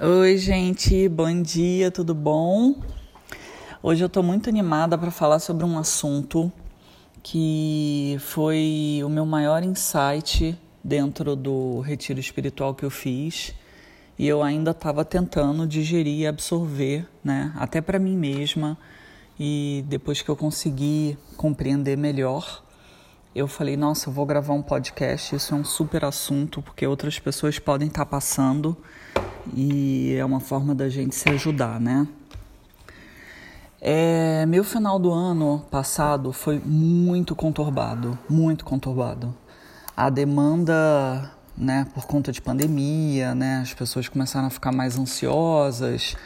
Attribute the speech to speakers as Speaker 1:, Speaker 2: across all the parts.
Speaker 1: Oi, gente, bom dia, tudo bom? Hoje eu estou muito animada para falar sobre um assunto que foi o meu maior insight dentro do retiro espiritual que eu fiz e eu ainda estava tentando digerir e absorver, né, até para mim mesma. E depois que eu consegui compreender melhor, eu falei: nossa, eu vou gravar um podcast. Isso é um super assunto porque outras pessoas podem estar tá passando e é uma forma da gente se ajudar, né? É, meu final do ano passado foi muito conturbado, muito conturbado. A demanda, né, por conta de pandemia, né, as pessoas começaram a ficar mais ansiosas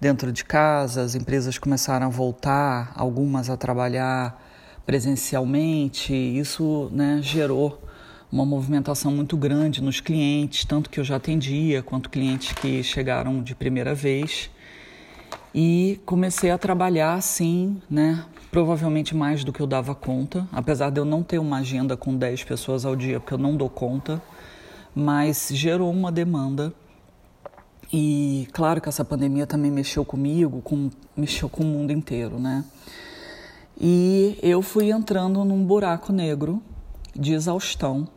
Speaker 1: dentro de casa, as empresas começaram a voltar, algumas a trabalhar presencialmente. Isso, né, gerou uma movimentação muito grande nos clientes, tanto que eu já atendia, quanto clientes que chegaram de primeira vez. E comecei a trabalhar assim, né? Provavelmente mais do que eu dava conta, apesar de eu não ter uma agenda com 10 pessoas ao dia, porque eu não dou conta, mas gerou uma demanda. E claro que essa pandemia também mexeu comigo, com, mexeu com o mundo inteiro, né? E eu fui entrando num buraco negro de exaustão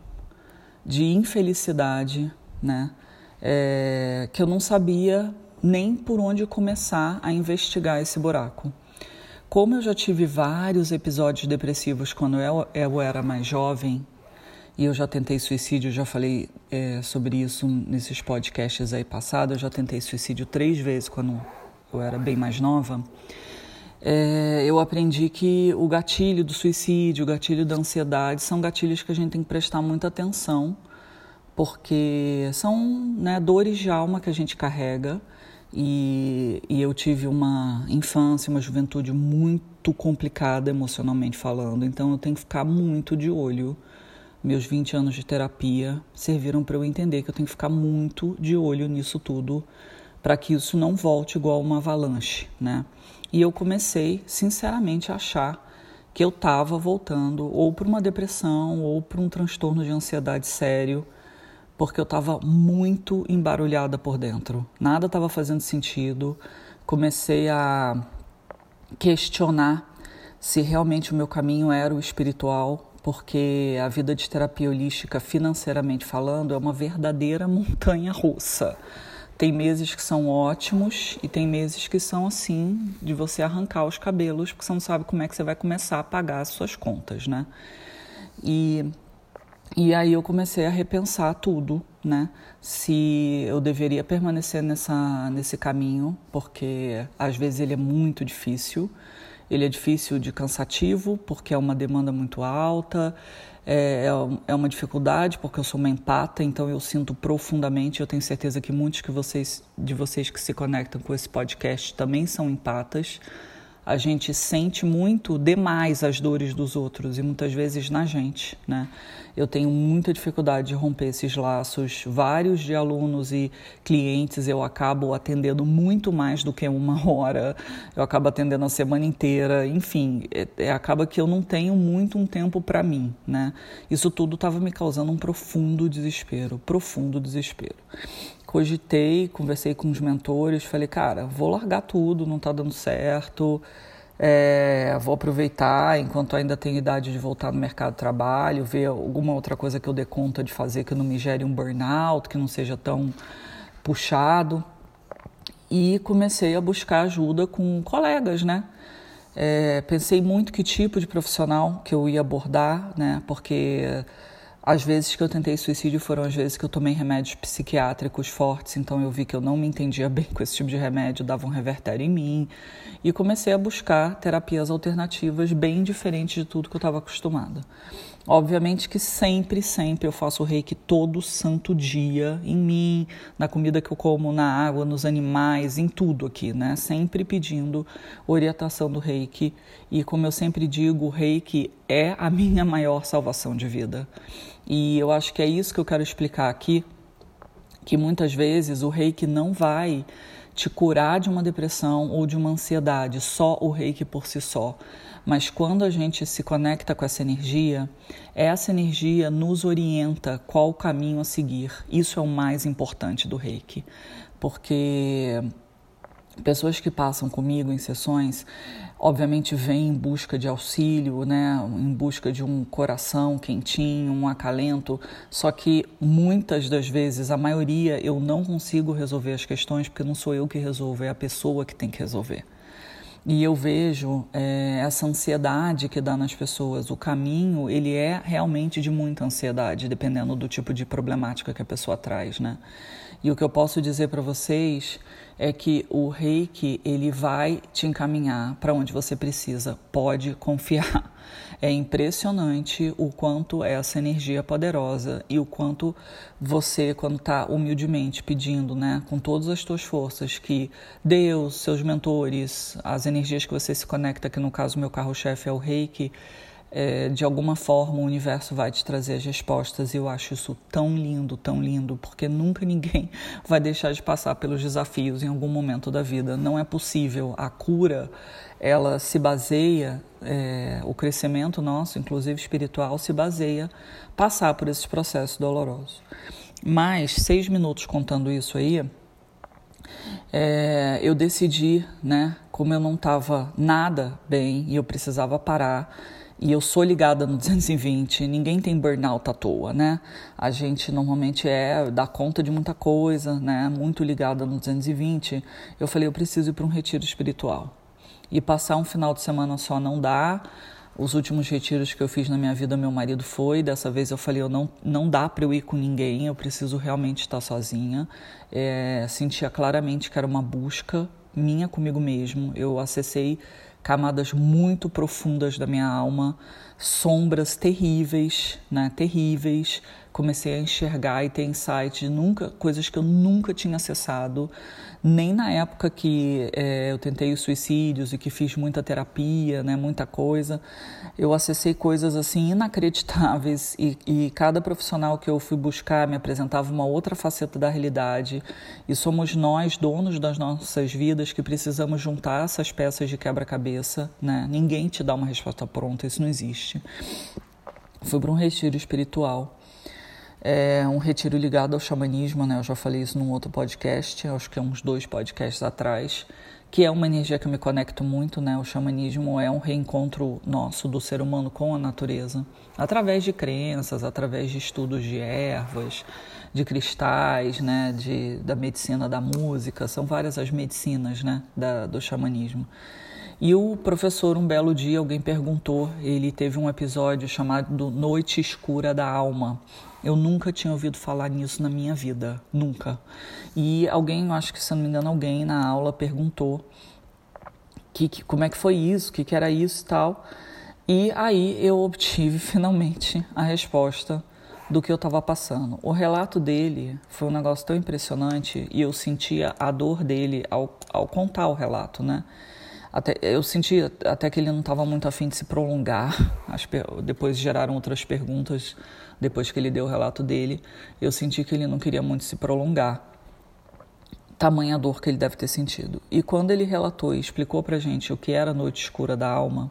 Speaker 1: de infelicidade, né? É, que eu não sabia nem por onde começar a investigar esse buraco. Como eu já tive vários episódios depressivos quando eu, eu era mais jovem, e eu já tentei suicídio, já falei é, sobre isso nesses podcasts aí passados, eu já tentei suicídio três vezes quando eu era bem mais nova é, eu aprendi que o gatilho do suicídio, o gatilho da ansiedade, são gatilhos que a gente tem que prestar muita atenção, porque são né, dores de alma que a gente carrega. E, e eu tive uma infância, uma juventude muito complicada emocionalmente falando, então eu tenho que ficar muito de olho. Meus 20 anos de terapia serviram para eu entender que eu tenho que ficar muito de olho nisso tudo, para que isso não volte igual uma avalanche, né? E eu comecei, sinceramente, a achar que eu estava voltando ou para uma depressão ou para um transtorno de ansiedade sério, porque eu estava muito embarulhada por dentro. Nada estava fazendo sentido. Comecei a questionar se realmente o meu caminho era o espiritual, porque a vida de terapia holística, financeiramente falando, é uma verdadeira montanha russa. Tem meses que são ótimos e tem meses que são assim, de você arrancar os cabelos, porque você não sabe como é que você vai começar a pagar as suas contas, né? E, e aí eu comecei a repensar tudo, né? Se eu deveria permanecer nessa, nesse caminho, porque às vezes ele é muito difícil. Ele é difícil de cansativo, porque é uma demanda muito alta, é, é, é uma dificuldade porque eu sou uma empata, então eu sinto profundamente. Eu tenho certeza que muitos que vocês, de vocês que se conectam com esse podcast também são empatas. A gente sente muito demais as dores dos outros e muitas vezes na gente, né? Eu tenho muita dificuldade de romper esses laços. Vários de alunos e clientes eu acabo atendendo muito mais do que uma hora. Eu acabo atendendo a semana inteira. Enfim, é, é, acaba que eu não tenho muito um tempo para mim, né? Isso tudo estava me causando um profundo desespero, profundo desespero cogitei, conversei com os mentores, falei, cara, vou largar tudo, não está dando certo, é, vou aproveitar enquanto ainda tenho idade de voltar no mercado de trabalho, ver alguma outra coisa que eu dê conta de fazer que não me gere um burnout, que não seja tão puxado. E comecei a buscar ajuda com colegas, né? É, pensei muito que tipo de profissional que eu ia abordar, né? Porque as vezes que eu tentei suicídio foram as vezes que eu tomei remédios psiquiátricos fortes, então eu vi que eu não me entendia bem com esse tipo de remédio, dava um revertério em mim, e comecei a buscar terapias alternativas bem diferentes de tudo que eu estava acostumada. Obviamente que sempre, sempre eu faço reiki todo santo dia, em mim, na comida que eu como, na água, nos animais, em tudo aqui, né? Sempre pedindo orientação do reiki. E como eu sempre digo, o reiki é a minha maior salvação de vida. E eu acho que é isso que eu quero explicar aqui, que muitas vezes o reiki não vai te curar de uma depressão ou de uma ansiedade, só o reiki por si só. Mas quando a gente se conecta com essa energia, essa energia nos orienta qual o caminho a seguir. Isso é o mais importante do reiki. porque pessoas que passam comigo em sessões, obviamente vêm em busca de auxílio, né, em busca de um coração quentinho, um acalento, só que muitas das vezes, a maioria, eu não consigo resolver as questões porque não sou eu que resolvo, é a pessoa que tem que resolver. E eu vejo é, essa ansiedade que dá nas pessoas. O caminho, ele é realmente de muita ansiedade, dependendo do tipo de problemática que a pessoa traz, né? E o que eu posso dizer para vocês é que o reiki ele vai te encaminhar para onde você precisa. Pode confiar. É impressionante o quanto essa energia é poderosa e o quanto você, quando está humildemente pedindo, né, com todas as suas forças, que Deus, seus mentores, as energias que você se conecta, que no caso meu carro-chefe é o reiki, é, de alguma forma o universo vai te trazer as respostas e eu acho isso tão lindo, tão lindo, porque nunca ninguém vai deixar de passar pelos desafios em algum momento da vida. Não é possível. A cura, ela se baseia, é, o crescimento nosso, inclusive espiritual, se baseia passar por esses processos dolorosos. Mas seis minutos contando isso aí, é, eu decidi, né, como eu não estava nada bem e eu precisava parar, e eu sou ligada no 220, ninguém tem burnout à toa, né? A gente normalmente é, dá conta de muita coisa, né? Muito ligada no 220. Eu falei, eu preciso ir para um retiro espiritual. E passar um final de semana só não dá. Os últimos retiros que eu fiz na minha vida, meu marido foi. Dessa vez eu falei, eu não, não dá para eu ir com ninguém, eu preciso realmente estar sozinha. É, sentia claramente que era uma busca minha comigo mesmo. Eu acessei camadas muito profundas da minha alma, sombras terríveis, né, terríveis. Comecei a enxergar e ter insights de nunca, coisas que eu nunca tinha acessado nem na época que é, eu tentei os suicídios e que fiz muita terapia, né, muita coisa, eu acessei coisas assim inacreditáveis e, e, cada profissional que eu fui buscar me apresentava uma outra faceta da realidade e somos nós, donos das nossas vidas, que precisamos juntar essas peças de quebra-cabeça, né? Ninguém te dá uma resposta pronta, isso não existe. Fui para um retiro espiritual é um retiro ligado ao xamanismo, né? Eu já falei isso num outro podcast, acho que é uns dois podcasts atrás, que é uma energia que eu me conecto muito, né? O xamanismo é um reencontro nosso do ser humano com a natureza, através de crenças, através de estudos de ervas, de cristais, né? De, da medicina da música, são várias as medicinas, né? Da, do xamanismo. E o professor, um belo dia, alguém perguntou, ele teve um episódio chamado Noite Escura da Alma. Eu nunca tinha ouvido falar nisso na minha vida, nunca. E alguém, acho que se não me engano, alguém na aula perguntou que, que como é que foi isso, o que, que era isso e tal. E aí eu obtive finalmente a resposta do que eu estava passando. O relato dele foi um negócio tão impressionante e eu sentia a dor dele ao, ao contar o relato, né? Até, eu senti até que ele não estava muito afim de se prolongar. As, depois geraram outras perguntas, depois que ele deu o relato dele. Eu senti que ele não queria muito se prolongar. Tamanha dor que ele deve ter sentido. E quando ele relatou e explicou pra gente o que era a noite escura da alma,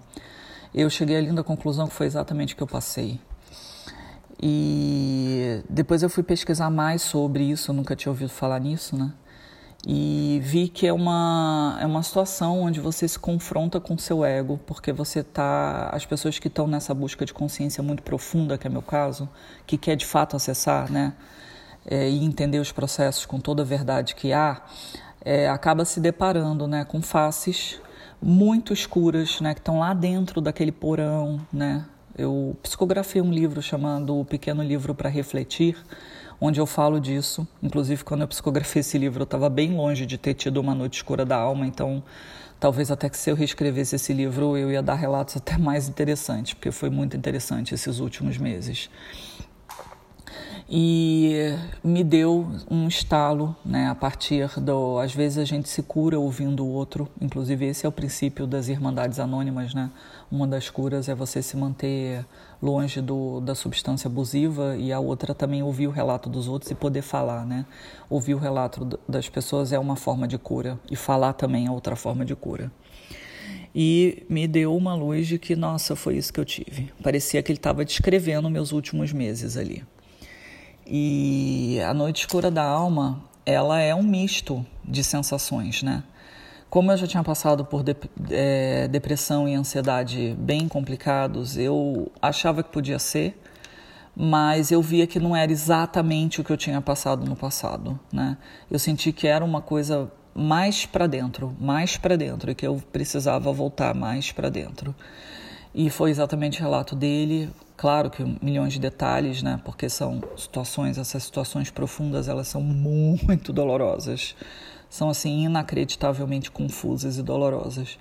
Speaker 1: eu cheguei à linda conclusão que foi exatamente o que eu passei. E depois eu fui pesquisar mais sobre isso, eu nunca tinha ouvido falar nisso, né? E vi que é uma, é uma situação onde você se confronta com seu ego, porque você tá. As pessoas que estão nessa busca de consciência muito profunda, que é meu caso, que quer de fato acessar, né? É, e entender os processos com toda a verdade que há, é, acaba se deparando né, com faces muito escuras, né, que estão lá dentro daquele porão. Né? Eu psicografei um livro chamado O Pequeno Livro para Refletir, onde eu falo disso. Inclusive, quando eu psicografei esse livro, eu estava bem longe de ter tido uma noite escura da alma, então talvez até que se eu reescrevesse esse livro, eu ia dar relatos até mais interessantes, porque foi muito interessante esses últimos meses e me deu um estalo, né, a partir do, às vezes a gente se cura ouvindo o outro, inclusive esse é o princípio das irmandades anônimas, né? Uma das curas é você se manter longe do, da substância abusiva e a outra também ouvir o relato dos outros e poder falar, né? Ouvir o relato das pessoas é uma forma de cura e falar também é outra forma de cura e me deu uma luz de que, nossa, foi isso que eu tive. Parecia que ele estava descrevendo meus últimos meses ali. E a noite escura da alma ela é um misto de sensações, né? Como eu já tinha passado por de, é, depressão e ansiedade bem complicados, eu achava que podia ser, mas eu via que não era exatamente o que eu tinha passado no passado, né? Eu senti que era uma coisa mais para dentro, mais para dentro, e que eu precisava voltar mais para dentro. E foi exatamente o relato dele, claro que milhões de detalhes, né? Porque são situações, essas situações profundas, elas são muito dolorosas são assim inacreditavelmente confusas e dolorosas.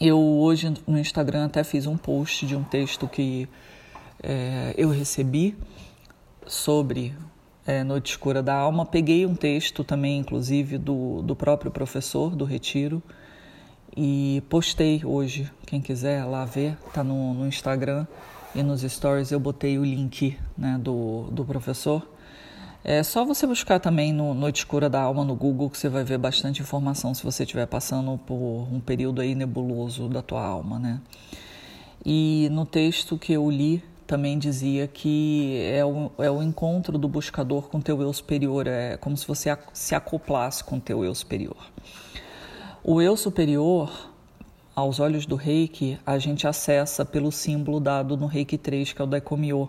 Speaker 1: Eu hoje no Instagram até fiz um post de um texto que é, eu recebi sobre é, Noite Escura da Alma. Peguei um texto também, inclusive, do, do próprio professor do Retiro e postei hoje. Quem quiser lá ver, tá no, no Instagram e nos stories eu botei o link né, do, do professor. É só você buscar também no Noite Escura da Alma no Google que você vai ver bastante informação se você estiver passando por um período aí nebuloso da tua alma, né? E no texto que eu li também dizia que é o, é o encontro do buscador com teu eu superior, é como se você se acoplasse com teu eu superior. O eu superior, aos olhos do reiki, a gente acessa pelo símbolo dado no reiki 3, que é o Daikomyo,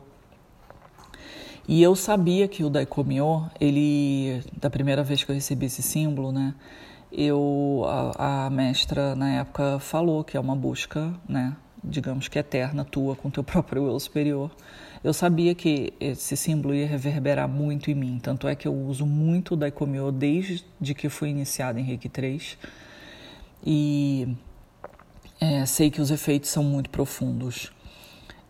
Speaker 1: e eu sabia que o Daikomyo, ele, da primeira vez que eu recebi esse símbolo, né, eu, a, a mestra na época falou que é uma busca, né, digamos que eterna tua com teu próprio eu superior. Eu sabia que esse símbolo ia reverberar muito em mim, tanto é que eu uso muito o Daikomyo desde que fui iniciado em Reiki 3 e é, sei que os efeitos são muito profundos.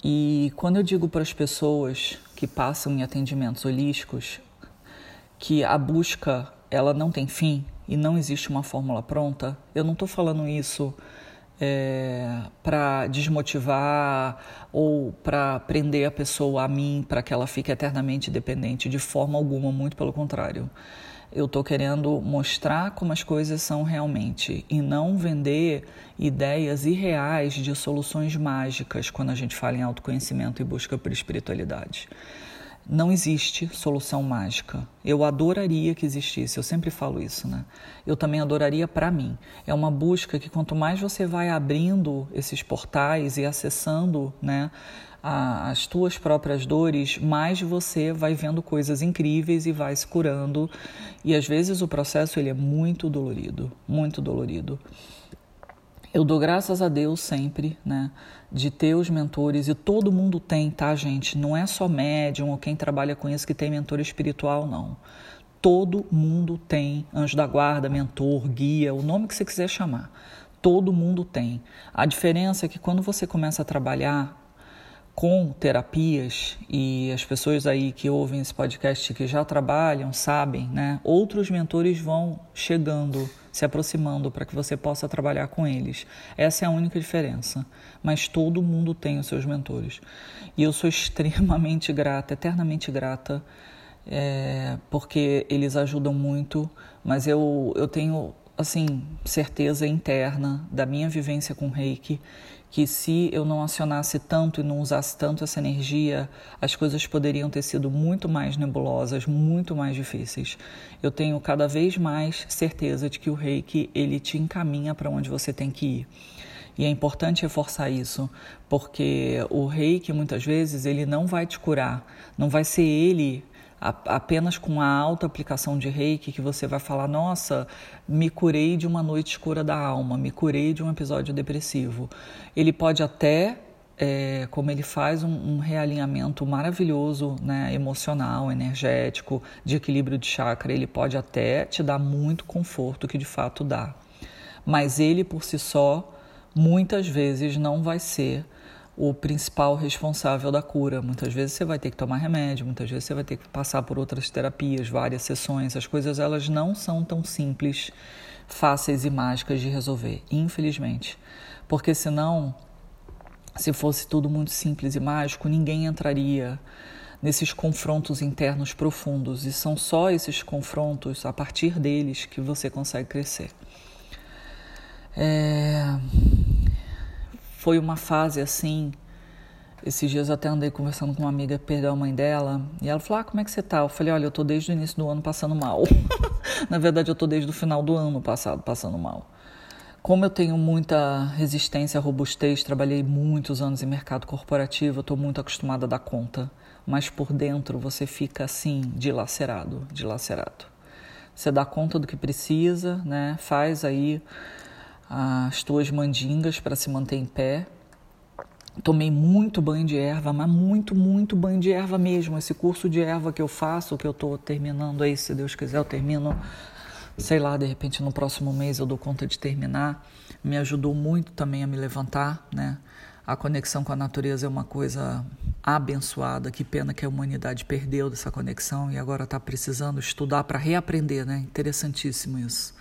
Speaker 1: E quando eu digo para as pessoas que passam em atendimentos holísticos que a busca ela não tem fim e não existe uma fórmula pronta, eu não estou falando isso é, para desmotivar ou para prender a pessoa a mim para que ela fique eternamente dependente de forma alguma, muito pelo contrário. Eu estou querendo mostrar como as coisas são realmente e não vender ideias irreais de soluções mágicas quando a gente fala em autoconhecimento e busca por espiritualidade. Não existe solução mágica. Eu adoraria que existisse, eu sempre falo isso, né? Eu também adoraria para mim. É uma busca que quanto mais você vai abrindo esses portais e acessando, né, a, as tuas próprias dores, mais você vai vendo coisas incríveis e vai se curando. E às vezes o processo ele é muito dolorido, muito dolorido. Eu dou graças a Deus sempre, né, de ter os mentores e todo mundo tem, tá, gente? Não é só médium ou quem trabalha com isso que tem mentor espiritual, não. Todo mundo tem anjo da guarda, mentor, guia, o nome que você quiser chamar. Todo mundo tem. A diferença é que quando você começa a trabalhar com terapias e as pessoas aí que ouvem esse podcast que já trabalham sabem, né? Outros mentores vão chegando, se aproximando para que você possa trabalhar com eles. Essa é a única diferença. Mas todo mundo tem os seus mentores. E eu sou extremamente grata, eternamente grata, é, porque eles ajudam muito. Mas eu, eu tenho assim certeza interna da minha vivência com Reiki que se eu não acionasse tanto e não usasse tanto essa energia, as coisas poderiam ter sido muito mais nebulosas, muito mais difíceis. Eu tenho cada vez mais certeza de que o reiki ele te encaminha para onde você tem que ir. E é importante reforçar isso, porque o reiki muitas vezes ele não vai te curar, não vai ser ele apenas com a alta aplicação de reiki que você vai falar: nossa, me curei de uma noite escura da alma, me curei de um episódio depressivo. Ele pode até. É, como ele faz um, um, realinhamento maravilhoso, né, emocional, energético, de equilíbrio de chakra, ele pode até te dar muito conforto que de fato dá. Mas ele por si só, muitas vezes não vai ser o principal responsável da cura. Muitas vezes você vai ter que tomar remédio, muitas vezes você vai ter que passar por outras terapias, várias sessões. As coisas elas não são tão simples, fáceis e mágicas de resolver, infelizmente. Porque senão, se fosse tudo muito simples e mágico, ninguém entraria nesses confrontos internos profundos e são só esses confrontos, a partir deles, que você consegue crescer. É foi uma fase assim Esses dias eu até andei conversando com uma amiga que perdeu a mãe dela e ela falou: Ah, como é que você tá? Eu falei: Olha, eu tô desde o início do ano passando mal. Na verdade, eu tô desde o final do ano passado passando mal. Como eu tenho muita resistência, robustez, trabalhei muitos anos em mercado corporativo, eu estou muito acostumada a dar conta. Mas por dentro você fica assim, dilacerado, dilacerado. Você dá conta do que precisa, né? Faz aí as tuas mandingas para se manter em pé. Tomei muito banho de erva, mas muito, muito banho de erva mesmo. Esse curso de erva que eu faço, que eu estou terminando aí, se Deus quiser, eu termino sei lá, de repente no próximo mês eu dou conta de terminar, me ajudou muito também a me levantar, né? A conexão com a natureza é uma coisa abençoada. Que pena que a humanidade perdeu dessa conexão e agora está precisando estudar para reaprender, né? Interessantíssimo isso.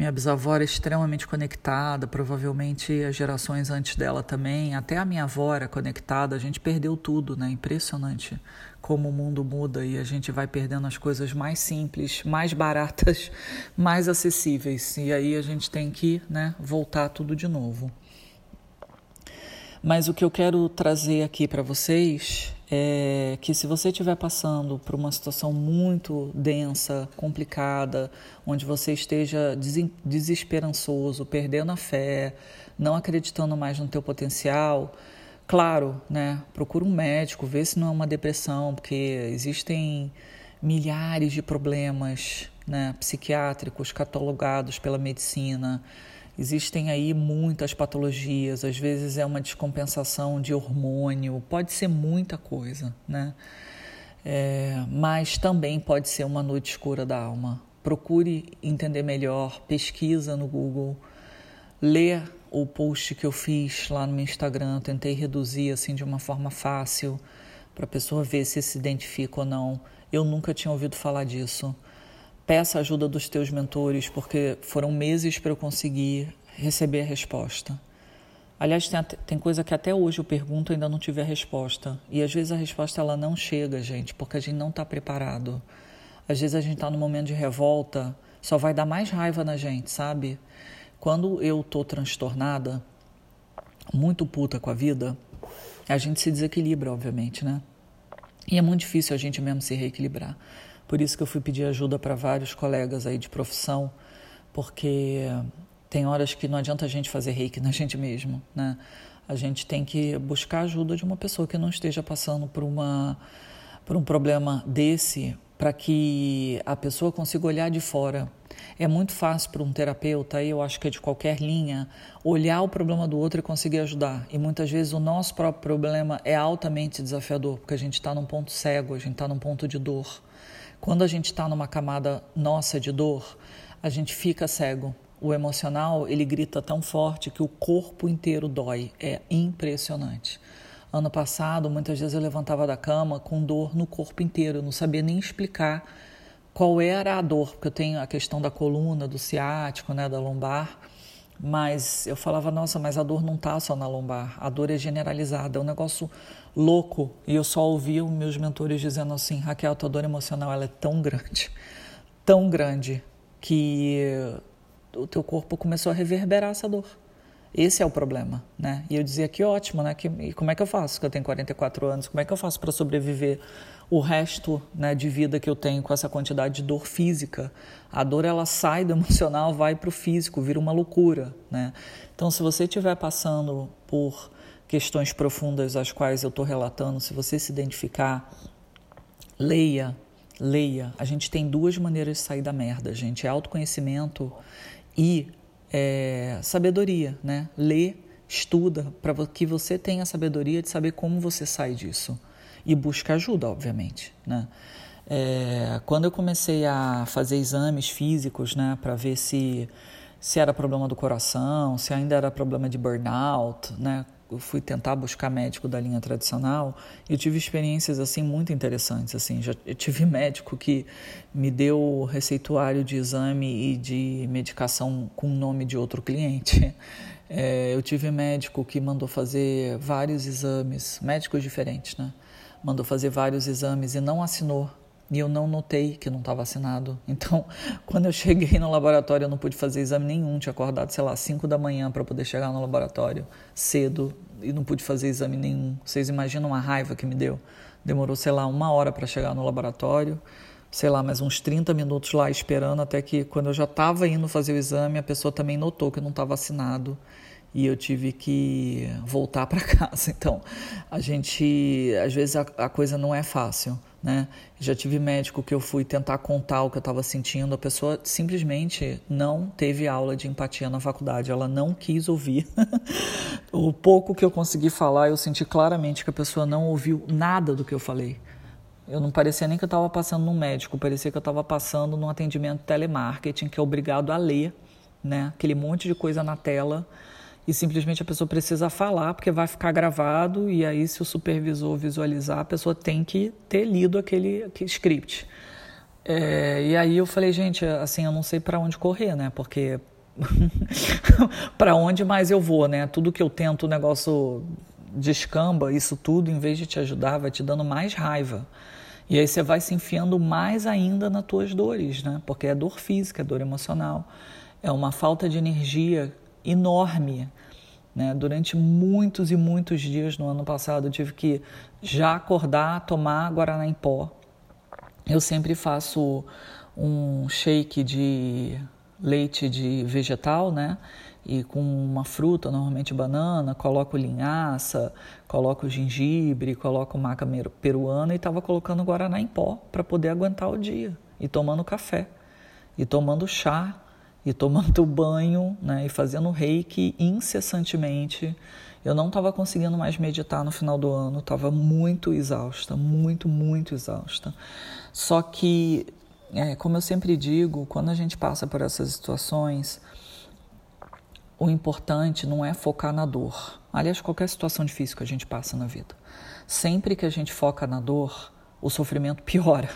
Speaker 1: Minha bisavó era extremamente conectada, provavelmente as gerações antes dela também, até a minha avó era conectada, a gente perdeu tudo, né? Impressionante como o mundo muda e a gente vai perdendo as coisas mais simples, mais baratas, mais acessíveis. E aí a gente tem que, né, voltar tudo de novo. Mas o que eu quero trazer aqui para vocês é que se você estiver passando por uma situação muito densa, complicada, onde você esteja desesperançoso, perdendo a fé, não acreditando mais no teu potencial, claro, né, procura um médico, vê se não é uma depressão, porque existem milhares de problemas né, psiquiátricos catalogados pela medicina. Existem aí muitas patologias, às vezes é uma descompensação de hormônio, pode ser muita coisa, né? É, mas também pode ser uma noite escura da alma. Procure entender melhor, pesquisa no Google, lê o post que eu fiz lá no meu Instagram, tentei reduzir assim de uma forma fácil para a pessoa ver se se identifica ou não. Eu nunca tinha ouvido falar disso. Peça a ajuda dos teus mentores, porque foram meses para eu conseguir receber a resposta. Aliás, tem, tem coisa que até hoje eu pergunto e ainda não tive a resposta. E às vezes a resposta ela não chega, gente, porque a gente não está preparado. Às vezes a gente está no momento de revolta, só vai dar mais raiva na gente, sabe? Quando eu tô transtornada, muito puta com a vida, a gente se desequilibra, obviamente, né? E é muito difícil a gente mesmo se reequilibrar. Por isso que eu fui pedir ajuda para vários colegas aí de profissão, porque tem horas que não adianta a gente fazer reiki na gente mesmo, né? A gente tem que buscar ajuda de uma pessoa que não esteja passando por uma por um problema desse, para que a pessoa consiga olhar de fora. É muito fácil para um terapeuta, eu acho que é de qualquer linha, olhar o problema do outro e conseguir ajudar. E muitas vezes o nosso próprio problema é altamente desafiador, porque a gente está num ponto cego, a gente está num ponto de dor. Quando a gente está numa camada nossa de dor, a gente fica cego. O emocional, ele grita tão forte que o corpo inteiro dói. É impressionante. Ano passado, muitas vezes eu levantava da cama com dor no corpo inteiro, eu não sabia nem explicar qual era a dor, porque eu tenho a questão da coluna, do ciático, né, da lombar. Mas eu falava, nossa, mas a dor não está só na lombar, a dor é generalizada, é um negócio louco. E eu só ouvia os meus mentores dizendo assim: Raquel, tua dor emocional ela é tão grande, tão grande, que o teu corpo começou a reverberar essa dor. Esse é o problema, né? E eu dizia que ótimo, né? Que, e como é que eu faço? Que eu tenho 44 anos, como é que eu faço para sobreviver o resto né, de vida que eu tenho com essa quantidade de dor física? A dor ela sai do emocional, vai para o físico, vira uma loucura, né? Então, se você estiver passando por questões profundas às quais eu estou relatando, se você se identificar, leia, leia. A gente tem duas maneiras de sair da merda, gente: é autoconhecimento e é, sabedoria, né? Lê, estuda, para que você tenha a sabedoria de saber como você sai disso. E busca ajuda, obviamente, né? É, quando eu comecei a fazer exames físicos, né, para ver se, se era problema do coração, se ainda era problema de burnout, né, eu fui tentar buscar médico da linha tradicional e eu tive experiências assim muito interessantes assim. Já tive médico que me deu receituário de exame e de medicação com o nome de outro cliente. É, eu tive médico que mandou fazer vários exames médicos diferentes né mandou fazer vários exames e não assinou e eu não notei que não estava assinado. Então, quando eu cheguei no laboratório, eu não pude fazer exame nenhum. Tinha acordado, sei lá, 5 da manhã para poder chegar no laboratório cedo e não pude fazer exame nenhum. Vocês imaginam a raiva que me deu? Demorou, sei lá, uma hora para chegar no laboratório, sei lá, mais uns 30 minutos lá esperando, até que quando eu já estava indo fazer o exame, a pessoa também notou que não estava assinado e eu tive que voltar para casa. Então, a gente, às vezes a, a, coisa não é fácil, né? Já tive médico que eu fui tentar contar o que eu estava sentindo, a pessoa simplesmente não teve aula de empatia na faculdade, ela não quis ouvir. o pouco que eu consegui falar, eu senti claramente que a pessoa não ouviu nada do que eu falei. Eu não parecia nem que eu estava passando num médico, parecia que eu estava passando num atendimento telemarketing que é obrigado a ler, né? Aquele monte de coisa na tela e simplesmente a pessoa precisa falar porque vai ficar gravado e aí se o supervisor visualizar a pessoa tem que ter lido aquele, aquele script. É, e aí eu falei gente assim eu não sei para onde correr né? Porque para onde mais eu vou né? Tudo que eu tento o negócio descamba isso tudo em vez de te ajudar vai te dando mais raiva. E aí você vai se enfiando mais ainda nas tuas dores né? Porque é dor física é dor emocional é uma falta de energia enorme. Né? Durante muitos e muitos dias no ano passado eu tive que já acordar, tomar guaraná em pó. Eu sempre faço um shake de leite de vegetal, né? E com uma fruta, normalmente banana, coloco linhaça, coloco gengibre, coloco maca peruana e estava colocando guaraná em pó para poder aguentar o dia. E tomando café, e tomando chá, e tomando banho né, e fazendo reiki incessantemente. Eu não estava conseguindo mais meditar no final do ano, estava muito exausta, muito, muito exausta. Só que, é, como eu sempre digo, quando a gente passa por essas situações, o importante não é focar na dor. Aliás, qualquer situação difícil que a gente passa na vida. Sempre que a gente foca na dor, o sofrimento piora.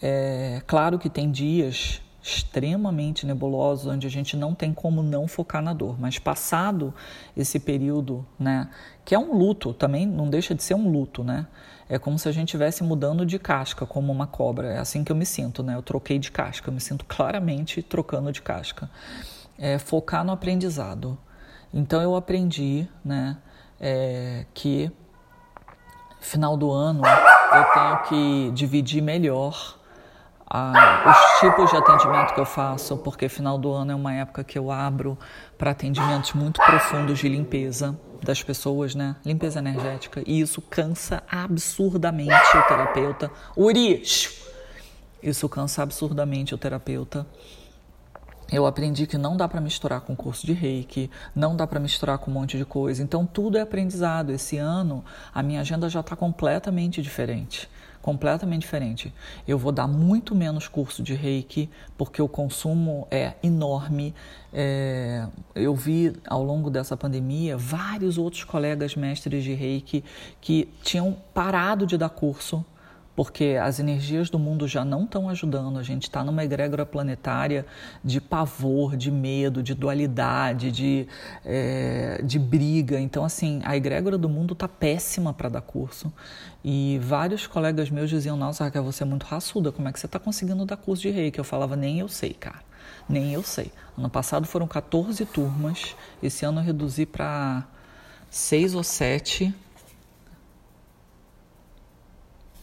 Speaker 1: É claro que tem dias extremamente nebulosos, onde a gente não tem como não focar na dor. Mas passado esse período, né, que é um luto, também não deixa de ser um luto, né? É como se a gente estivesse mudando de casca, como uma cobra. É assim que eu me sinto, né? Eu troquei de casca, eu me sinto claramente trocando de casca. É focar no aprendizado. Então eu aprendi, né, é, que final do ano eu tenho que dividir melhor a, os tipos de atendimento que eu faço, porque final do ano é uma época que eu abro para atendimentos muito profundos de limpeza das pessoas, né? Limpeza energética. E isso cansa absurdamente o terapeuta. Uri! Isso cansa absurdamente o terapeuta. Eu aprendi que não dá para misturar com curso de reiki, não dá para misturar com um monte de coisa. Então tudo é aprendizado. Esse ano a minha agenda já está completamente diferente completamente diferente. Eu vou dar muito menos curso de reiki, porque o consumo é enorme. É, eu vi ao longo dessa pandemia vários outros colegas mestres de reiki que tinham parado de dar curso porque as energias do mundo já não estão ajudando. A gente está numa egrégora planetária de pavor, de medo, de dualidade, de, é, de briga. Então, assim, a egrégora do mundo está péssima para dar curso. E vários colegas meus diziam: Nossa, Raquel, você é muito raçuda, como é que você está conseguindo dar curso de reiki? Eu falava: Nem eu sei, cara. Nem eu sei. Ano passado foram 14 turmas, esse ano eu reduzi para seis ou sete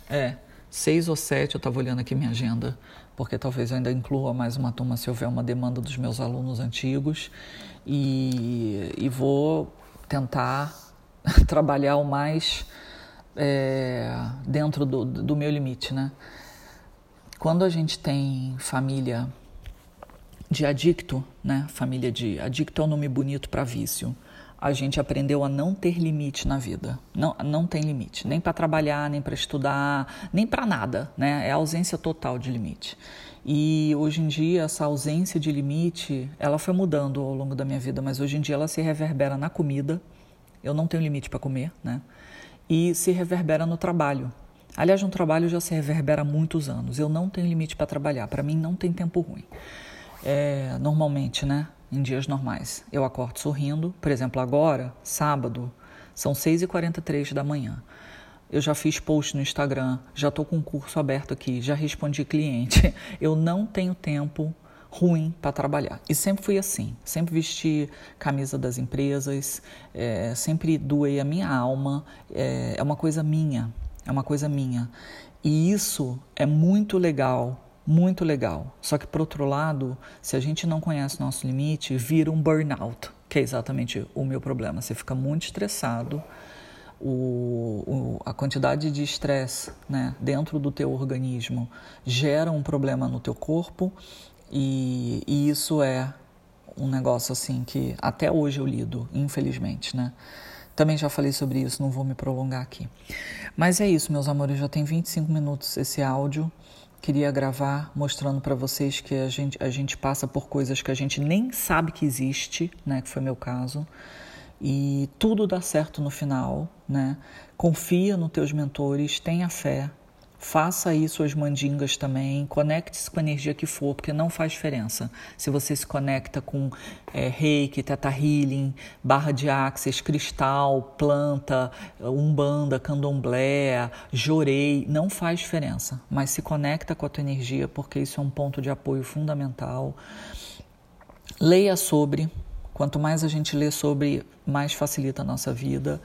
Speaker 1: É, seis ou sete, eu estava olhando aqui minha agenda, porque talvez eu ainda inclua mais uma turma se houver uma demanda dos meus alunos antigos. E, e vou tentar trabalhar o mais é, dentro do, do meu limite, né? Quando a gente tem família de adicto, né? Família de adicto é um nome bonito para vício a gente aprendeu a não ter limite na vida. Não, não tem limite, nem para trabalhar, nem para estudar, nem para nada, né? É a ausência total de limite. E hoje em dia essa ausência de limite, ela foi mudando ao longo da minha vida, mas hoje em dia ela se reverbera na comida. Eu não tenho limite para comer, né? E se reverbera no trabalho. Aliás, no trabalho já se reverbera há muitos anos. Eu não tenho limite para trabalhar. Para mim não tem tempo ruim. É, normalmente, né? Em dias normais. Eu acordo sorrindo, por exemplo, agora, sábado, são 6h43 da manhã. eu já fiz post no Instagram, já estou com um curso aberto aqui, já respondi cliente. Eu não tenho tempo ruim para trabalhar. E sempre fui assim, sempre vesti camisa das empresas, é, sempre doei a minha alma, é, é uma coisa minha, é uma coisa minha. E isso é muito legal, muito legal. Só que, por outro lado, se a gente não conhece nosso limite, vira um burnout, que é exatamente o meu problema. Você fica muito estressado, o, o, a quantidade de estresse né, dentro do teu organismo gera um problema no teu corpo e, e, isso é um negócio assim que até hoje eu lido, infelizmente, né? Também já falei sobre isso, não vou me prolongar aqui. Mas é isso, meus amores, já tem 25 minutos esse áudio. Queria gravar mostrando para vocês que a gente, a gente passa por coisas que a gente nem sabe que existe, né? Que foi meu caso e tudo dá certo no final, né? Confia nos teus mentores, tenha fé, faça aí suas mandingas também, conecte-se com a energia que for, porque não faz diferença. Se você se conecta com é, reiki, teta healing, barra de axis, cristal, planta, umbanda, candomblé, jorei, não faz diferença. Mas se conecta com a tua energia, porque isso é um ponto de apoio fundamental. Leia sobre, Quanto mais a gente lê sobre, mais facilita a nossa vida.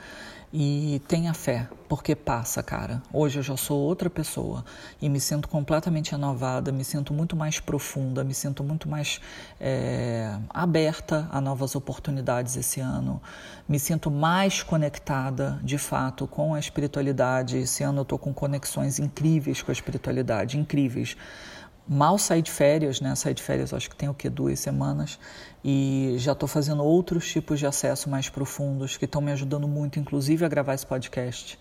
Speaker 1: E tenha fé, porque passa, cara. Hoje eu já sou outra pessoa e me sinto completamente renovada, me sinto muito mais profunda, me sinto muito mais é, aberta a novas oportunidades esse ano. Me sinto mais conectada, de fato, com a espiritualidade. Esse ano eu estou com conexões incríveis com a espiritualidade, incríveis mal saí de férias, né? Saí de férias acho que tem o que duas semanas e já estou fazendo outros tipos de acesso mais profundos que estão me ajudando muito, inclusive a gravar esse podcast.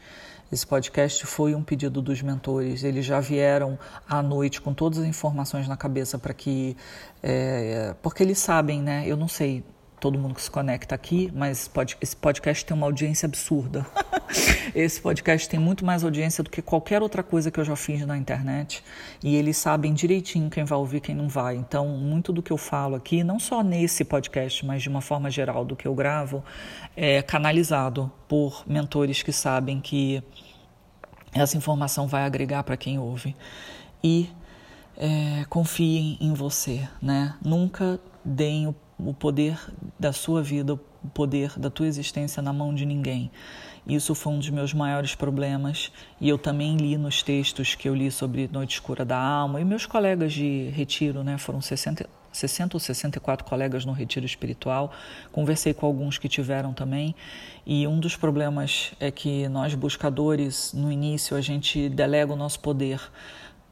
Speaker 1: Esse podcast foi um pedido dos mentores. Eles já vieram à noite com todas as informações na cabeça para que, é, porque eles sabem, né? Eu não sei todo mundo que se conecta aqui, mas esse podcast tem uma audiência absurda. esse podcast tem muito mais audiência do que qualquer outra coisa que eu já fiz na internet e eles sabem direitinho quem vai ouvir, quem não vai. Então, muito do que eu falo aqui, não só nesse podcast, mas de uma forma geral do que eu gravo, é canalizado por mentores que sabem que essa informação vai agregar para quem ouve. E é, confiem em você, né? Nunca deem o o poder da sua vida, o poder da tua existência na mão de ninguém. Isso foi um dos meus maiores problemas e eu também li nos textos que eu li sobre Noite Escura da Alma e meus colegas de retiro, né, foram 60, 60 ou 64 colegas no retiro espiritual. Conversei com alguns que tiveram também e um dos problemas é que nós buscadores, no início, a gente delega o nosso poder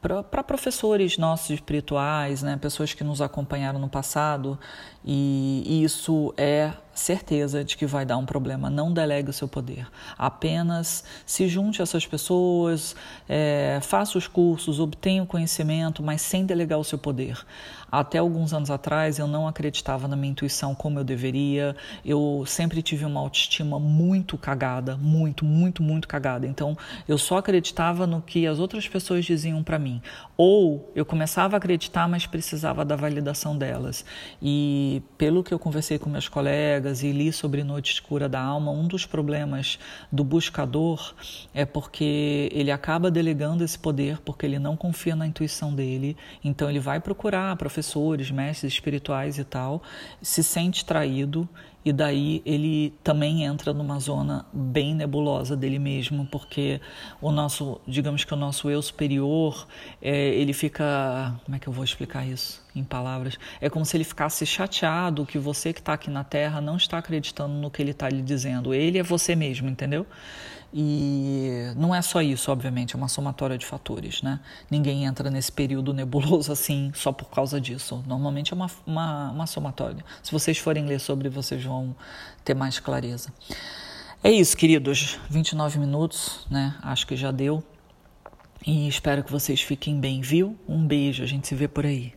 Speaker 1: para professores nossos espirituais, né, pessoas que nos acompanharam no passado, e isso é certeza de que vai dar um problema. Não delegue o seu poder. Apenas se junte a essas pessoas, é, faça os cursos, obtenha o conhecimento, mas sem delegar o seu poder. Até alguns anos atrás eu não acreditava na minha intuição como eu deveria. Eu sempre tive uma autoestima muito cagada, muito, muito, muito cagada. Então eu só acreditava no que as outras pessoas diziam para mim. Ou eu começava a acreditar, mas precisava da validação delas. E pelo que eu conversei com meus colegas e li sobre Noite Escura da Alma, um dos problemas do buscador é porque ele acaba delegando esse poder porque ele não confia na intuição dele. Então ele vai procurar professores, mestres espirituais e tal, se sente traído e daí ele também entra numa zona bem nebulosa dele mesmo, porque o nosso, digamos que o nosso eu superior, é, ele fica, como é que eu vou explicar isso em palavras? É como se ele ficasse chateado que você que está aqui na Terra não está acreditando no que ele está lhe dizendo. Ele é você mesmo, entendeu? E não é só isso, obviamente, é uma somatória de fatores, né? Ninguém entra nesse período nebuloso assim só por causa disso. Normalmente é uma, uma, uma somatória. Se vocês forem ler sobre, vocês vão ter mais clareza. É isso, queridos. 29 minutos, né? Acho que já deu. E espero que vocês fiquem bem, viu? Um beijo, a gente se vê por aí.